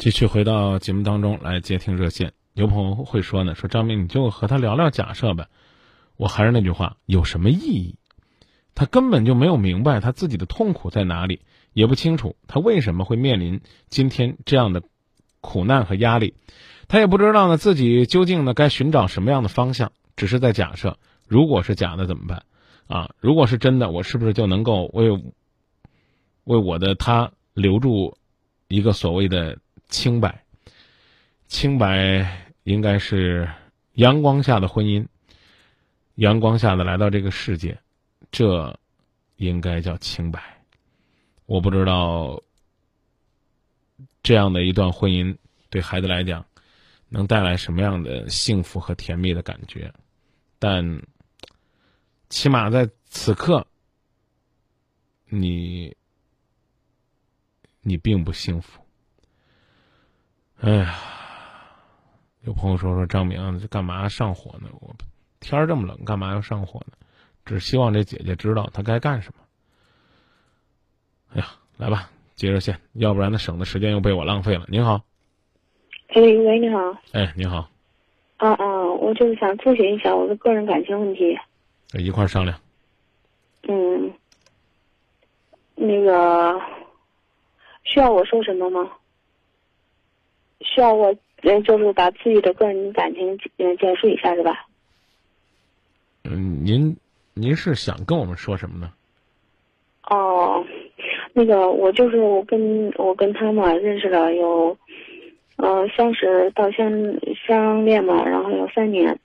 继续回到节目当中来接听热线，有朋友会说呢，说张明你就和他聊聊假设呗。我还是那句话，有什么意义？他根本就没有明白他自己的痛苦在哪里，也不清楚他为什么会面临今天这样的苦难和压力，他也不知道呢自己究竟呢该寻找什么样的方向，只是在假设，如果是假的怎么办？啊，如果是真的，我是不是就能够为为我的他留住一个所谓的？清白，清白应该是阳光下的婚姻，阳光下的来到这个世界，这应该叫清白。我不知道这样的一段婚姻对孩子来讲能带来什么样的幸福和甜蜜的感觉，但起码在此刻，你你并不幸福。哎呀，有朋友说说张明，这干嘛上火呢？我天儿这么冷，干嘛要上火呢？只希望这姐姐知道她该干什么。哎呀，来吧，接热线，要不然呢，省的时间又被我浪费了。您好，哎喂，你好。哎，你好。啊啊，我就是想咨询一下我的个人感情问题。一块儿商量。嗯，那个需要我说什么吗？需要我呃，就是把自己的个人感情嗯简述一下是吧？嗯，您您是想跟我们说什么呢？哦，那个我就是我跟我跟他嘛认识了有，呃，相识到相相恋嘛，然后有三年。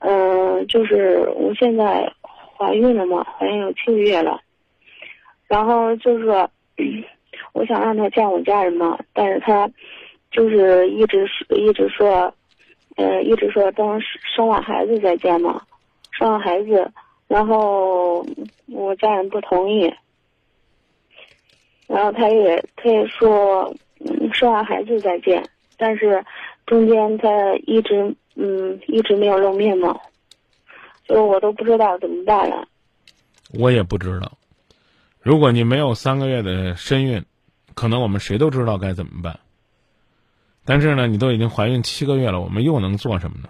嗯，就是我现在怀孕了嘛，怀孕有七个月了，然后就是说，我想让他见我家人嘛，但是他。就是一直一直说，呃，一直说等生完孩子再见嘛，生完孩子，然后我家人不同意，然后他也他也说，嗯，生完孩子再见，但是中间他一直嗯一直没有露面嘛，就是我都不知道怎么办了。我也不知道，如果你没有三个月的身孕，可能我们谁都知道该怎么办。但是呢，你都已经怀孕七个月了，我们又能做什么呢？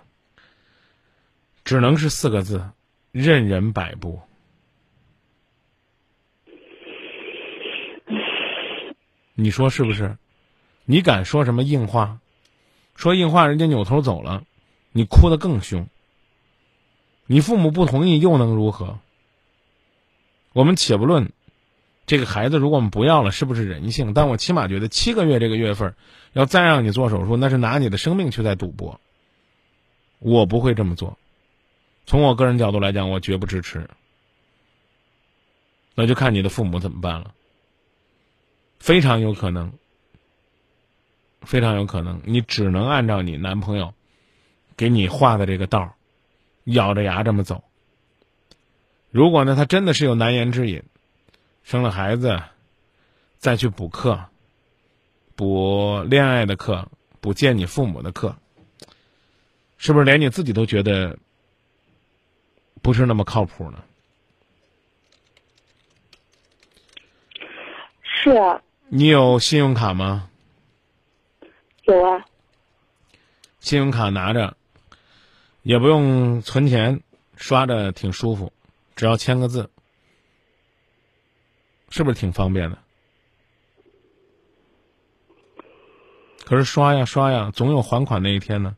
只能是四个字：任人摆布。你说是不是？你敢说什么硬话？说硬话，人家扭头走了，你哭得更凶。你父母不同意，又能如何？我们且不论。这个孩子，如果我们不要了，是不是人性？但我起码觉得七个月这个月份，要再让你做手术，那是拿你的生命去在赌博。我不会这么做。从我个人角度来讲，我绝不支持。那就看你的父母怎么办了。非常有可能，非常有可能，你只能按照你男朋友给你画的这个道咬着牙这么走。如果呢，他真的是有难言之隐。生了孩子，再去补课，补恋爱的课，补见你父母的课，是不是连你自己都觉得不是那么靠谱呢？是啊。你有信用卡吗？有啊。信用卡拿着，也不用存钱，刷着挺舒服，只要签个字。是不是挺方便的？可是刷呀刷呀，总有还款那一天呢。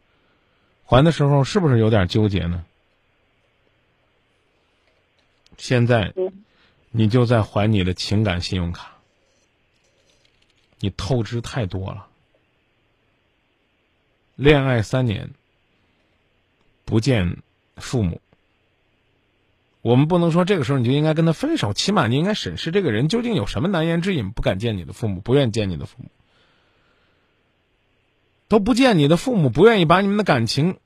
还的时候是不是有点纠结呢？现在，你就在还你的情感信用卡，你透支太多了。恋爱三年，不见父母。我们不能说这个时候你就应该跟他分手，起码你应该审视这个人究竟有什么难言之隐，不敢见你的父母，不愿见你的父母，都不见你的父母，不愿意把你们的感情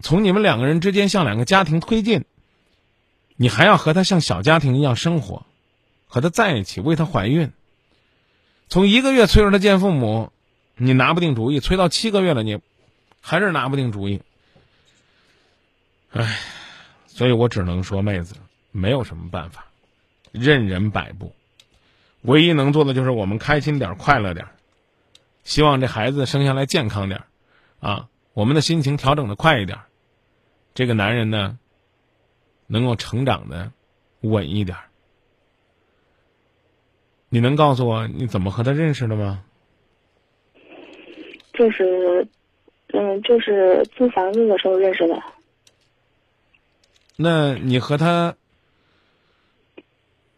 从你们两个人之间向两个家庭推进，你还要和他像小家庭一样生活，和他在一起，为他怀孕，从一个月催着他见父母，你拿不定主意，催到七个月了，你还是拿不定主意，唉。所以我只能说，妹子，没有什么办法，任人摆布，唯一能做的就是我们开心点，快乐点，希望这孩子生下来健康点，啊，我们的心情调整的快一点，这个男人呢，能够成长的稳一点。你能告诉我你怎么和他认识的吗？就是，嗯，就是租房子的时候认识的。那你和他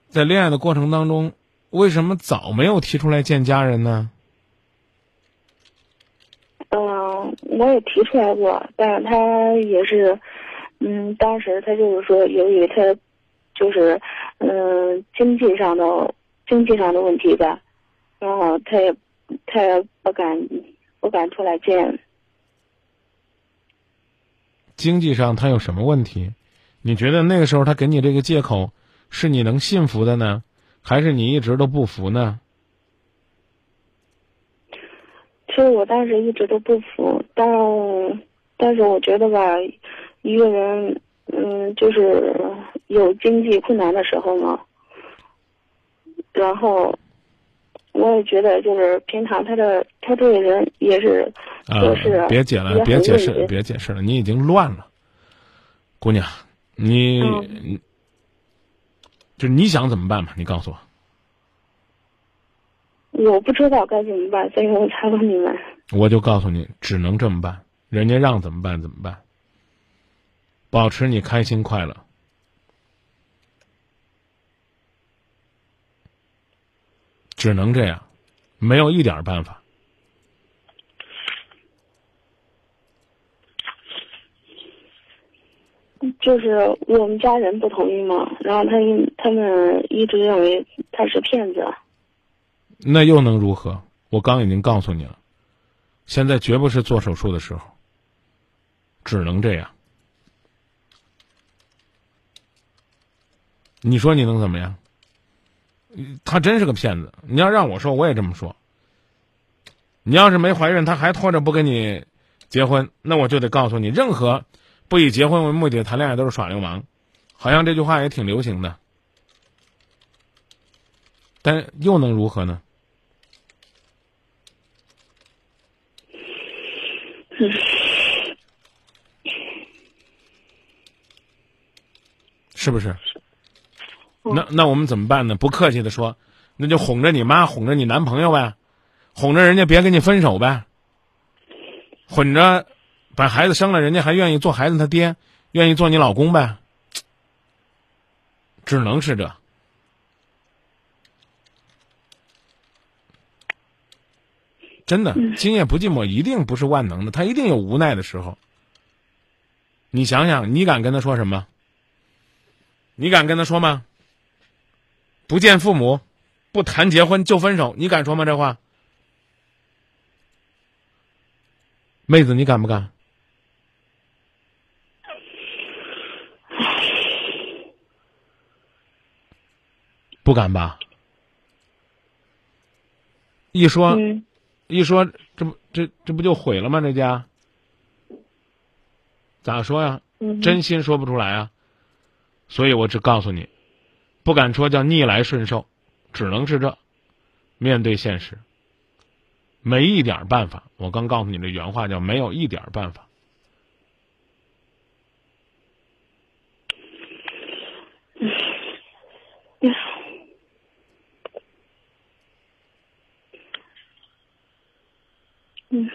在恋爱的过程当中，为什么早没有提出来见家人呢？嗯，我也提出来过，但是他也是，嗯，当时他就是说，由于他就是，嗯，经济上的经济上的问题吧，然后他也他也不敢不敢出来见。经济上他有什么问题？你觉得那个时候他给你这个借口，是你能信服的呢，还是你一直都不服呢？其实我当时一直都不服，但但是我觉得吧，一个人，嗯，就是有经济困难的时候嘛，然后我也觉得就是平常他的他这个人也是啊别解了，别解释别解释了，你已经乱了，姑娘，你、嗯你就你想怎么办吧？你告诉我。我不知道该怎么办，所以我才问你们。我就告诉你，只能这么办，人家让怎么办怎么办。保持你开心快乐，只能这样，没有一点儿办法。就是我们家人不同意嘛，然后他他们一直认为他是骗子。那又能如何？我刚已经告诉你了，现在绝不是做手术的时候，只能这样。你说你能怎么样？他真是个骗子！你要让我说，我也这么说。你要是没怀孕，他还拖着不跟你结婚，那我就得告诉你，任何不以结婚为目的的谈恋爱都是耍流氓。好像这句话也挺流行的，但又能如何呢？是不是？那那我们怎么办呢？不客气的说，那就哄着你妈，哄着你男朋友呗，哄着人家别跟你分手呗，哄着把孩子生了，人家还愿意做孩子他爹，愿意做你老公呗，只能是这。真的，今夜不寂寞一定不是万能的，他一定有无奈的时候。你想想，你敢跟他说什么？你敢跟他说吗？不见父母，不谈结婚就分手，你敢说吗？这话，妹子，你敢不敢？不敢吧？一说，嗯一说，这不这这不就毁了吗？这家咋说呀？嗯，真心说不出来啊。所以我只告诉你，不敢说叫逆来顺受，只能是这，面对现实，没一点办法。我刚告诉你的原话叫没有一点办法。嗯 嗯。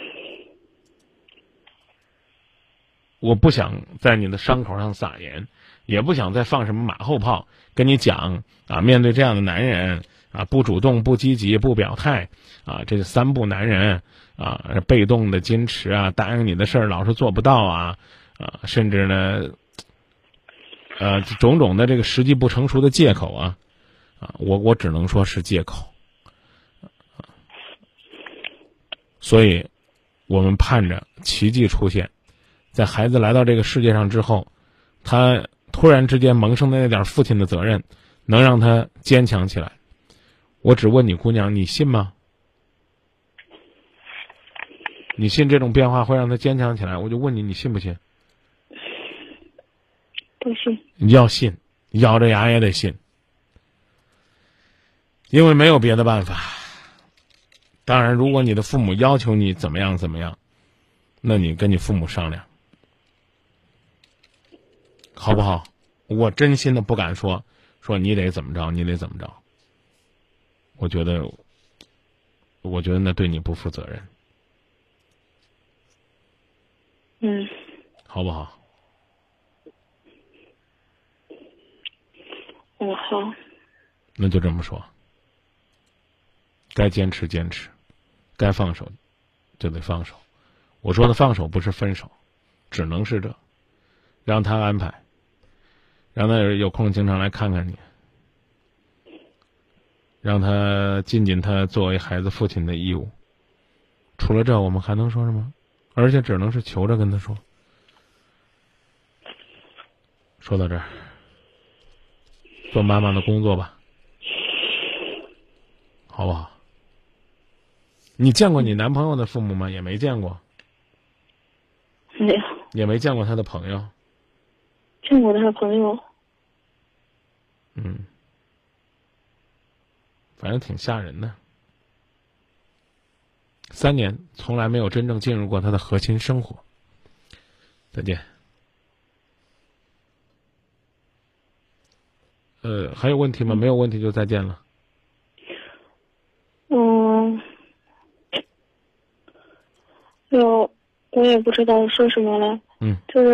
我不想在你的伤口上撒盐，也不想再放什么马后炮，跟你讲啊，面对这样的男人啊，不主动、不积极、不表态啊，这三不男人啊，被动的矜持啊，答应你的事儿老是做不到啊啊，甚至呢，呃，种种的这个时机不成熟的借口啊啊，我我只能说是借口，所以，我们盼着奇迹出现。在孩子来到这个世界上之后，他突然之间萌生的那点父亲的责任，能让他坚强起来。我只问你，姑娘，你信吗？你信这种变化会让他坚强起来？我就问你，你信不信？不信。你要信，咬着牙也得信，因为没有别的办法。当然，如果你的父母要求你怎么样怎么样，那你跟你父母商量，好不好？我真心的不敢说，说你得怎么着，你得怎么着。我觉得，我觉得那对你不负责任，嗯，好不好？嗯，好，那就这么说。该坚持坚持，该放手就得放手。我说的放手不是分手，只能是这，让他安排，让他有空经常来看看你，让他尽尽他作为孩子父亲的义务。除了这，我们还能说什么？而且只能是求着跟他说。说到这儿，做妈妈的工作吧，好不好？你见过你男朋友的父母吗？也没见过，没有也没见过他的朋友。见过他的朋友，嗯，反正挺吓人的。三年从来没有真正进入过他的核心生活。再见。呃，还有问题吗？没有问题就再见了。嗯，有我也不知道说什么了，嗯，就是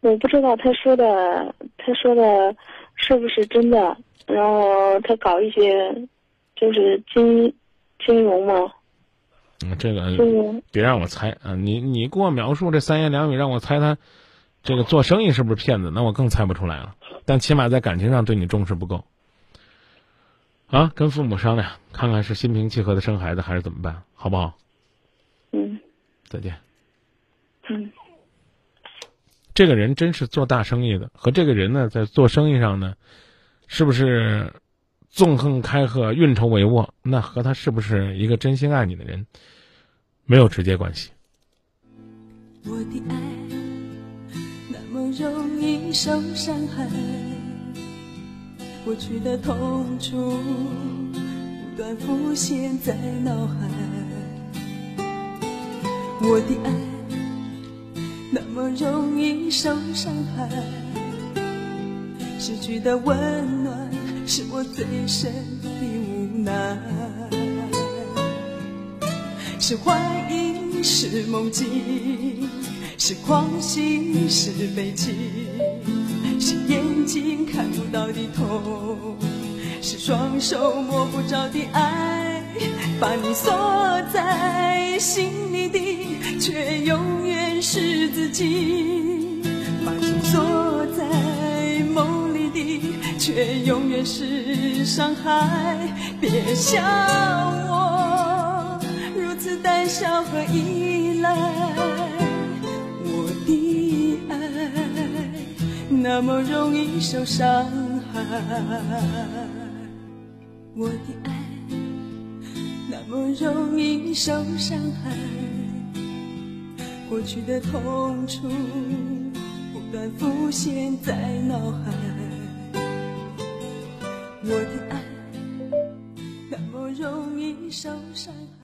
我不知道他说的他说的是不是真的，然后他搞一些就是金金融嘛，嗯，这个金融别让我猜啊！你你给我描述这三言两语，让我猜他这个做生意是不是骗子？那我更猜不出来了。但起码在感情上对你重视不够。啊，跟父母商量，看看是心平气和的生孩子，还是怎么办，好不好？嗯再见。嗯这个人真是做大生意的，和这个人呢，在做生意上呢，是不是纵横开贺、运筹帷幄？那和他是不是一个真心爱你的人，没有直接关系。我的爱那么容易受伤害，过去的痛楚不断浮现在脑海。我的爱那么容易受伤害，失去的温暖是我最深的无奈。是怀疑，是梦境，是狂喜，是悲戚，是眼睛看不到的痛，是双手摸不着的爱，把你锁在心里的，却永远是自己，把你锁在梦里的，却永远是伤害。别笑我如此胆小和依赖，那么容易受伤害，我的爱那么容易受伤害，过去的痛楚不断浮现在脑海，我的爱那么容易受伤害。